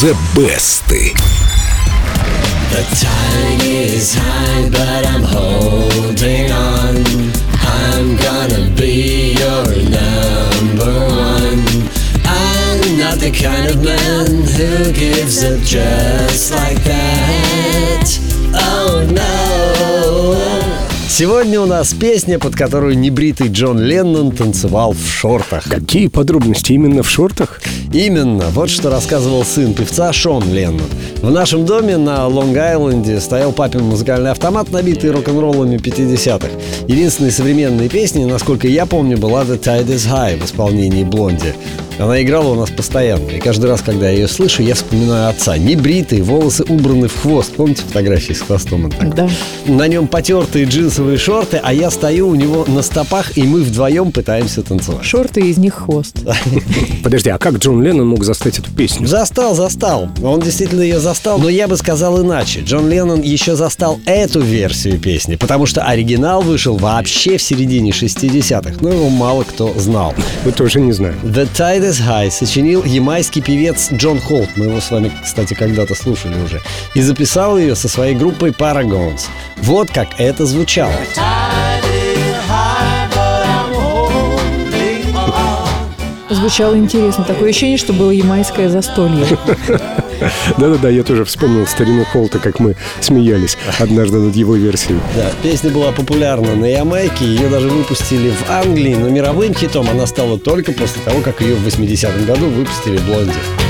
The Best. The tide is high, but I'm holding on. I'm gonna be your number one. I'm not the kind of man who gives up just like that. Oh no. Сегодня у нас песня, под которую небритый Джон Леннон танцевал в шортах. Какие подробности именно в шортах? Именно, вот что рассказывал сын певца Шон Леннон. В нашем доме на Лонг-Айленде стоял папин музыкальный автомат, набитый рок-н-роллами 50-х. Единственной современной песней, насколько я помню, была «The Tide is High» в исполнении Блонди. Она играла у нас постоянно, и каждый раз, когда я ее слышу, я вспоминаю отца. Не бритый, волосы убраны в хвост. Помните фотографии с хвостом? Он такой? Да. На нем потертые джинсовые шорты, а я стою у него на стопах, и мы вдвоем пытаемся танцевать. Шорты из них хвост. Подожди, а как Джон Леннон мог застать эту песню? Застал, застал. Он действительно ее застал, но я бы сказал иначе. Джон Леннон еще застал эту версию песни, потому что оригинал вышел вообще в середине 60-х, но его мало кто знал. Мы тоже не знаем. The Tide is High сочинил ямайский певец Джон Холт. Мы его с вами, кстати, когда-то слушали уже. И записал ее со своей группой Paragons. Вот как это звучало. Звучало интересно. Такое ощущение, что было ямайское застолье. Да-да-да, я тоже вспомнил старину Холта, как мы смеялись однажды над его версией. Да, песня была популярна на Ямайке, ее даже выпустили в Англии, но мировым хитом она стала только после того, как ее в 80-м году выпустили Блонди.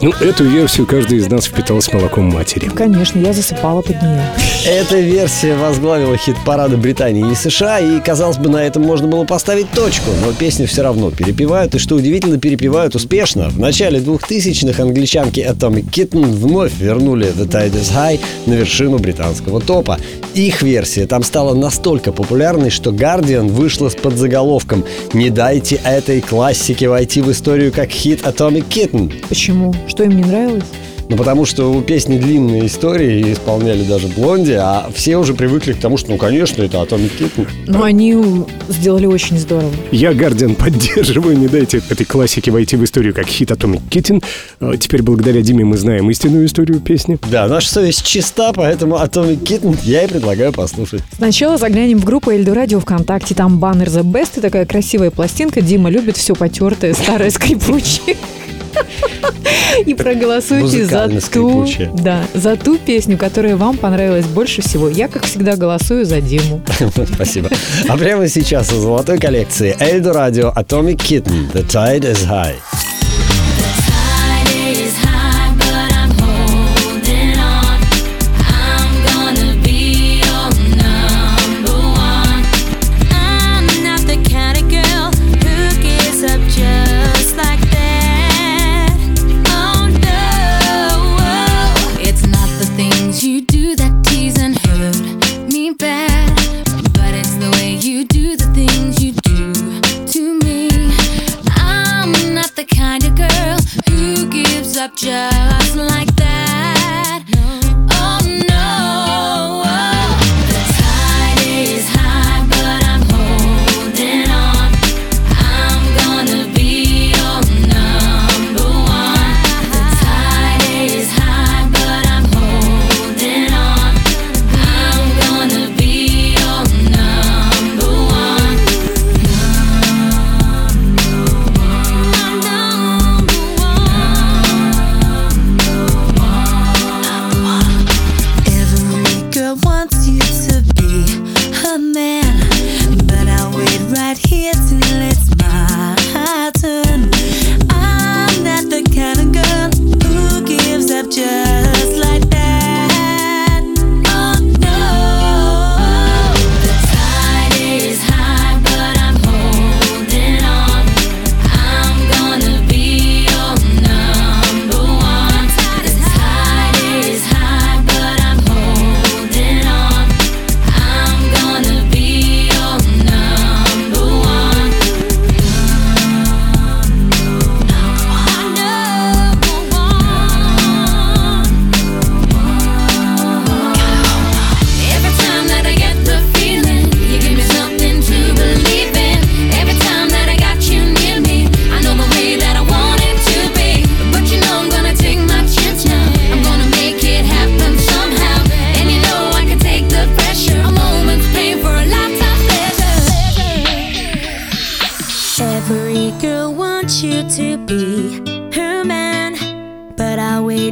Ну, эту версию каждый из нас впитал с молоком матери. Конечно, я засыпала под нее. Эта версия возглавила хит-парады Британии и США, и, казалось бы, на этом можно было поставить точку, но песню все равно перепевают, и, что удивительно, перепевают успешно. В начале 2000-х англичанки Atomic Kitten вновь вернули The Tide is High на вершину британского топа. Их версия там стала настолько популярной, что Guardian вышла с подзаголовком «Не дайте этой классике войти в историю как хит Atomic Kitten». Почему? Что им не нравилось? Ну, потому что у песни длинные истории, и исполняли даже Блонди, а все уже привыкли к тому, что, ну, конечно, это Atomic Kitten. Но они сделали очень здорово. Я, Гардиан, поддерживаю, не дайте этой классике войти в историю как хит Atomic Kitten. А Теперь благодаря Диме мы знаем истинную историю песни. Да, наша совесть чиста, поэтому Atomic Kitten я и предлагаю послушать. Сначала заглянем в группу Эльду Радио ВКонтакте. Там баннер The Best и такая красивая пластинка. Дима любит все потертое, старое, скрипучее. И проголосуйте за ту, да, за ту песню, которая вам понравилась больше всего. Я, как всегда, голосую за Диму. Спасибо. А прямо сейчас из золотой коллекции Эльдо Радио Atomic Kitten The Tide is High. Just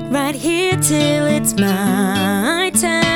right here till it's my time.